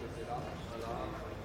Allah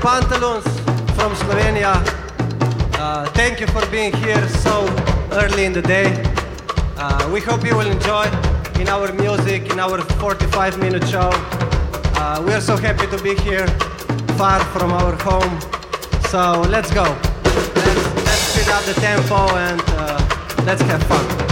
Pantaloons from Slovenia. Uh, thank you for being here so early in the day. Uh, we hope you will enjoy in our music, in our 45 minute show. Uh, we are so happy to be here, far from our home. So let's go. Let's, let's speed up the tempo and uh, let's have fun.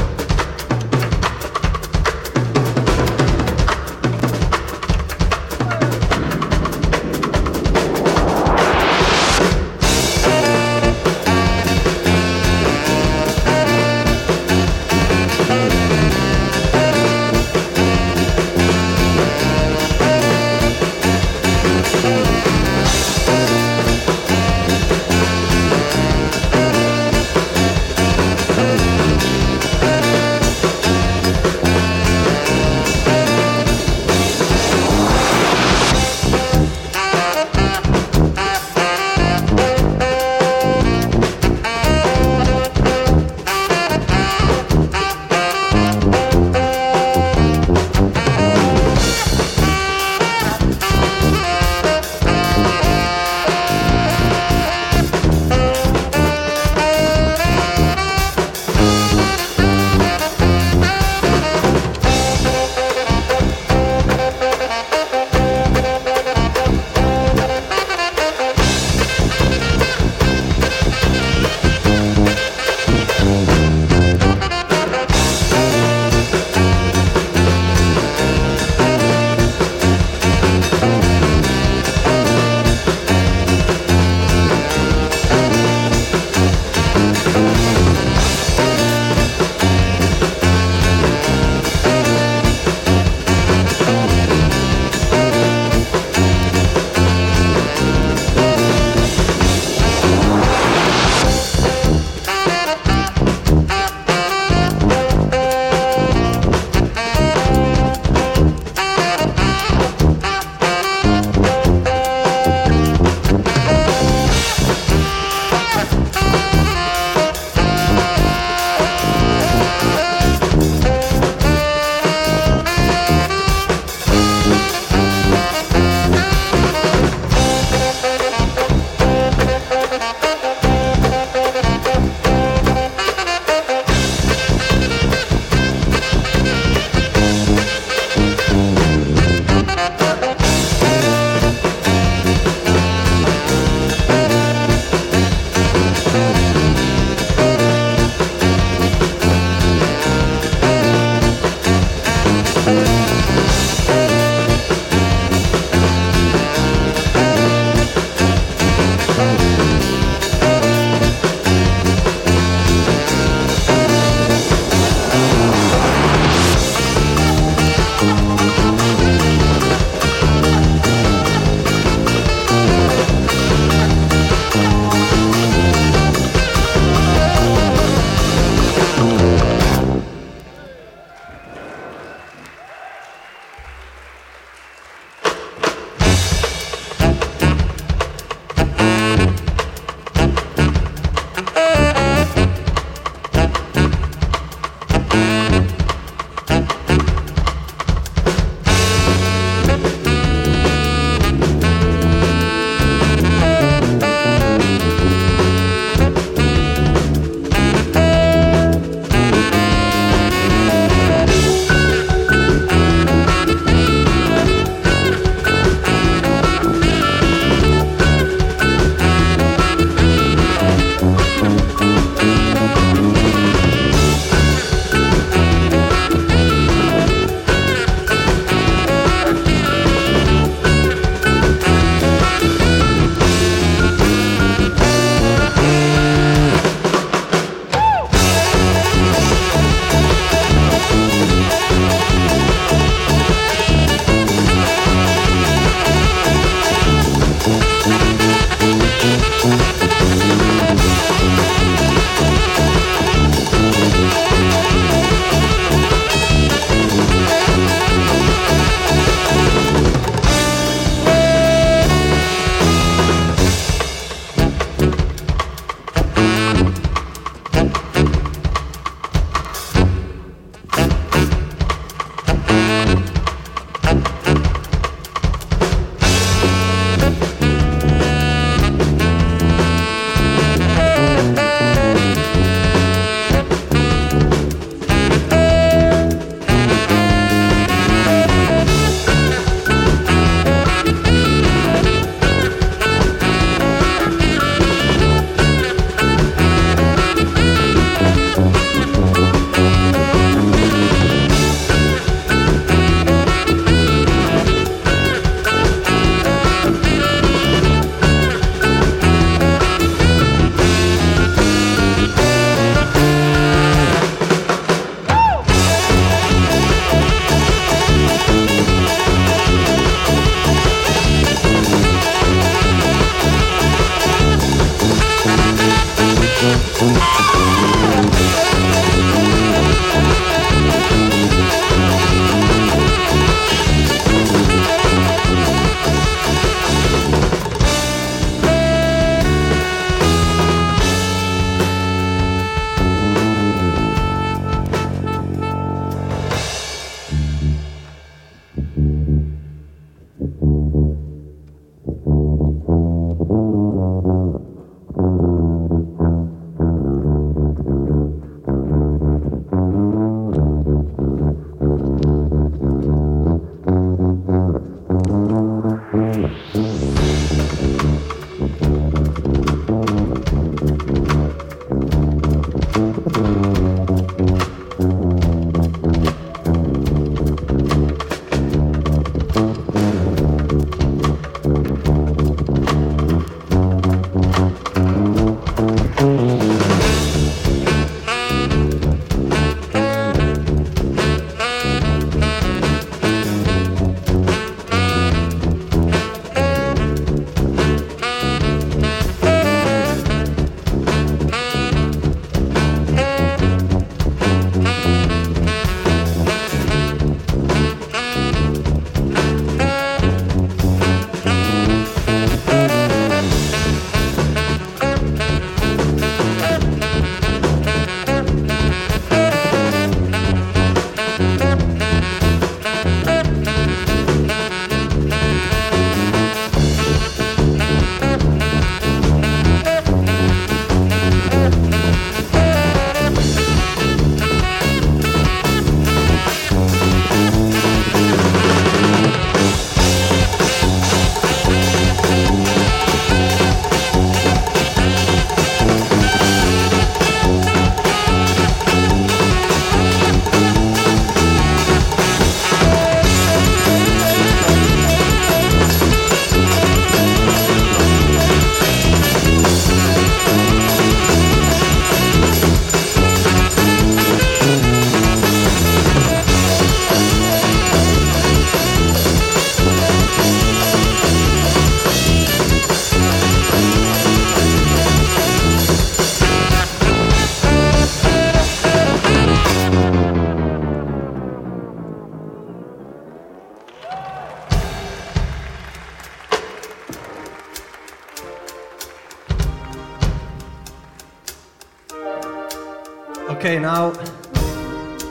Now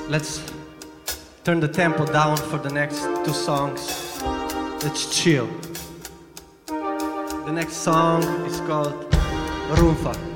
let's turn the tempo down for the next two songs. Let's chill. The next song is called Rumfa.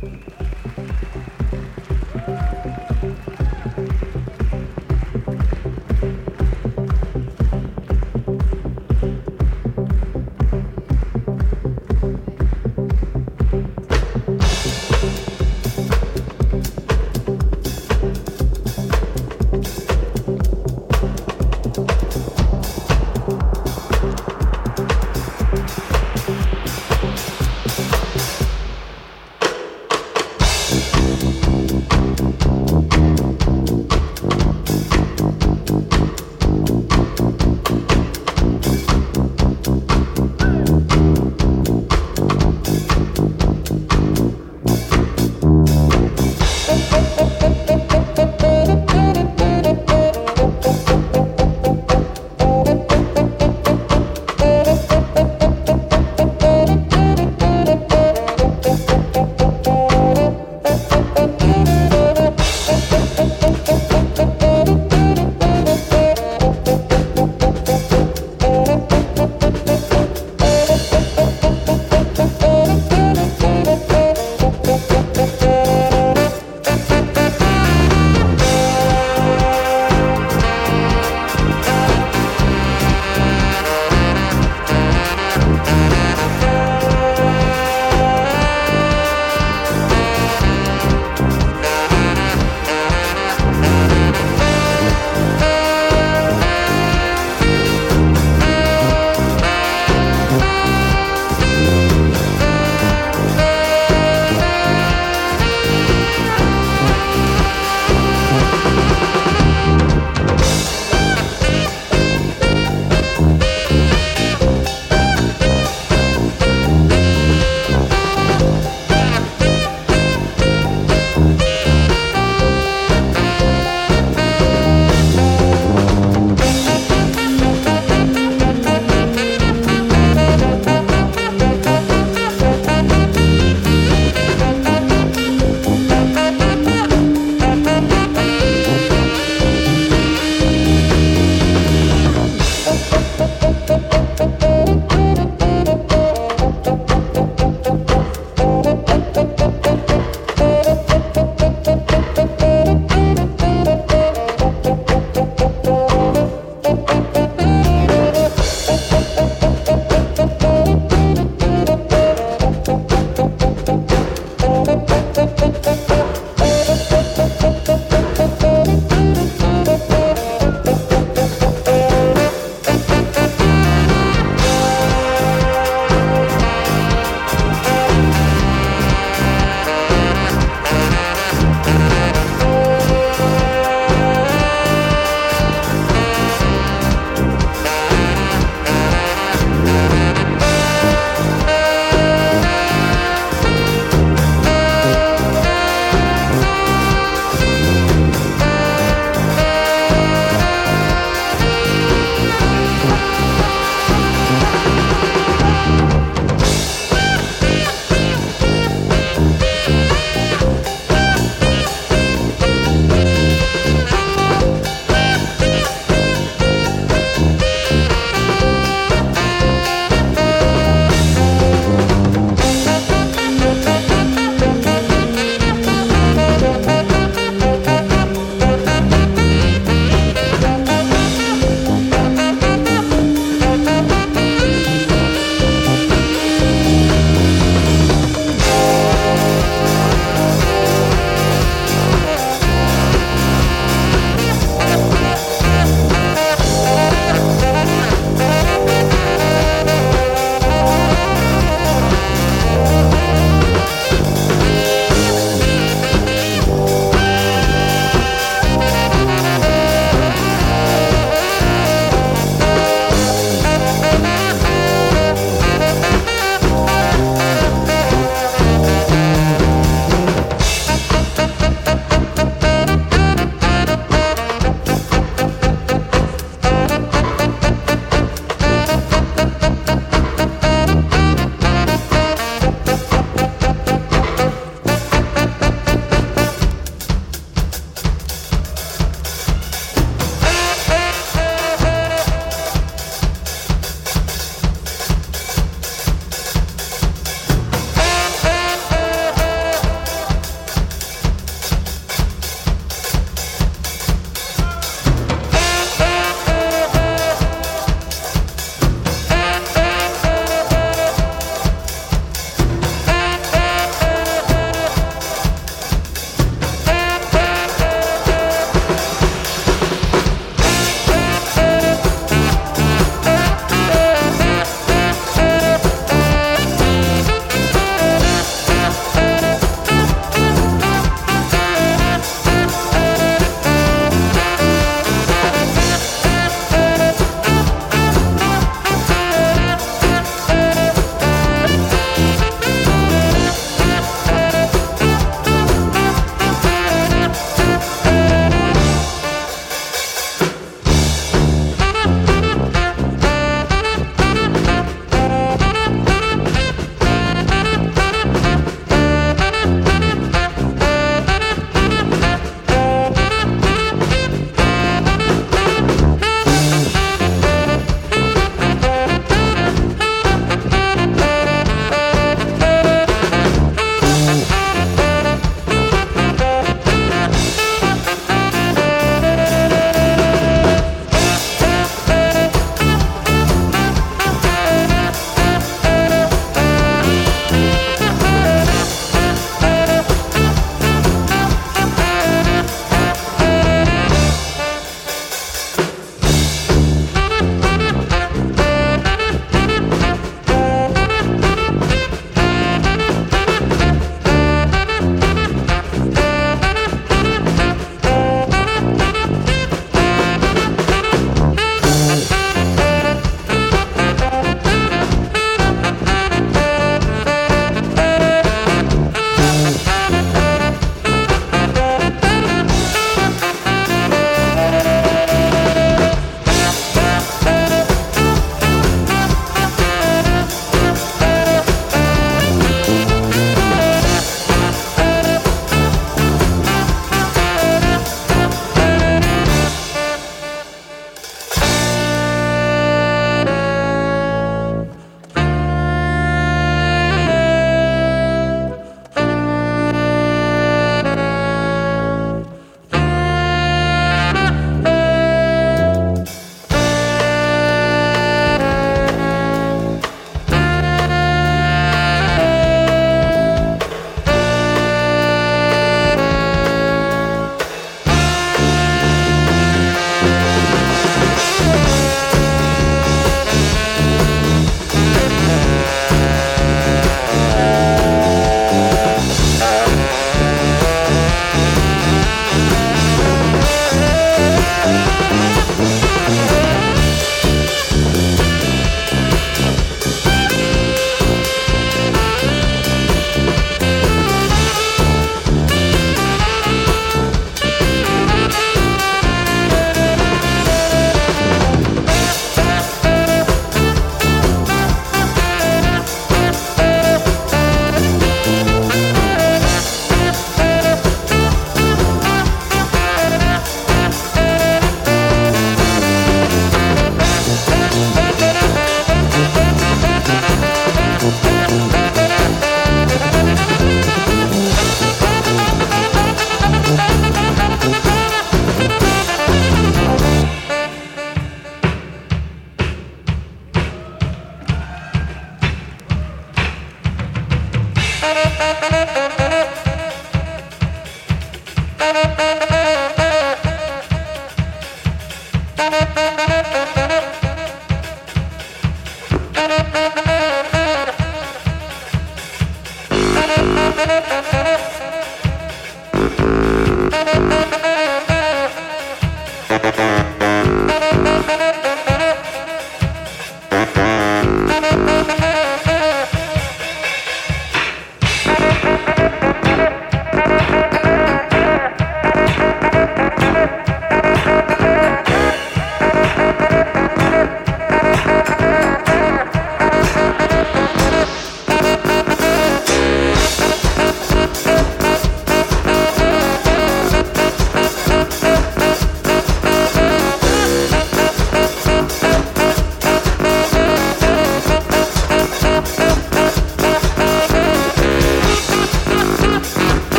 Música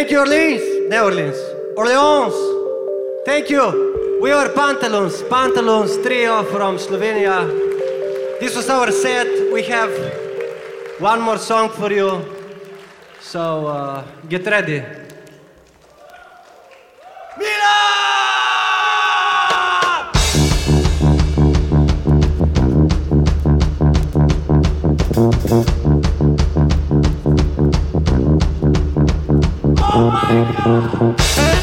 Thank you, Orleans. Ne Orleans. Orleans. Thank you. We are Pantaloons. Pantaloons trio from Slovenia. This was our set. We have one more song for you. So uh, get ready. Oh my God.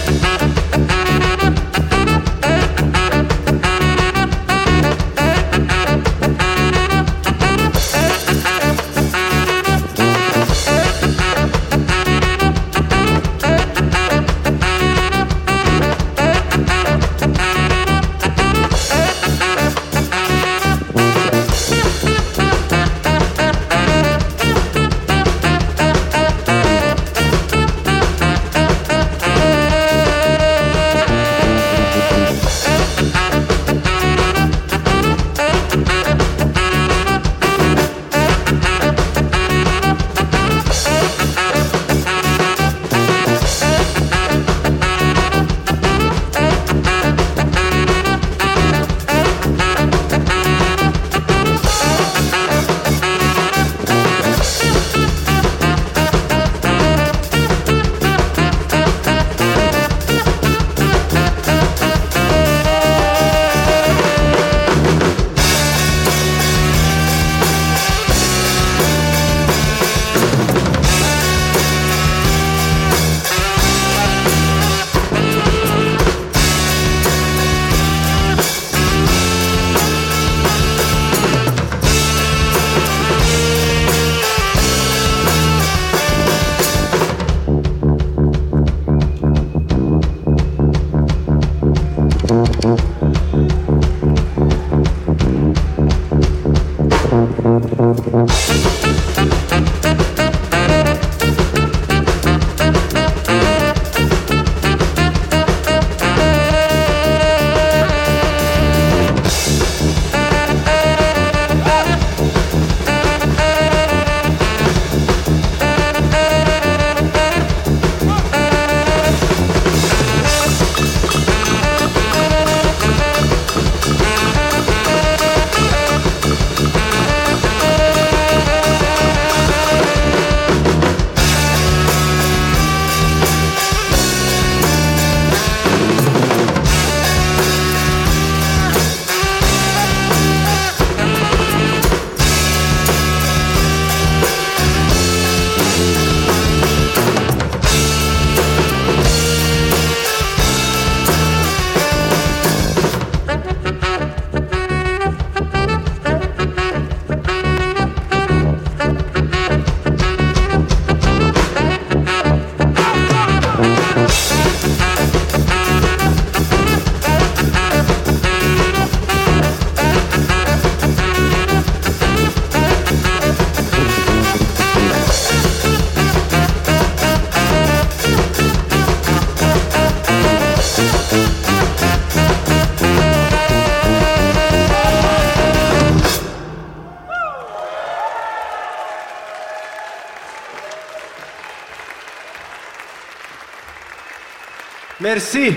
Merci.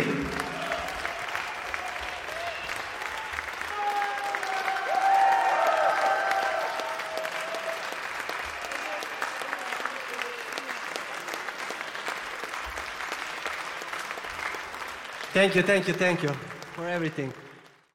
Thank you, thank you, thank you for everything.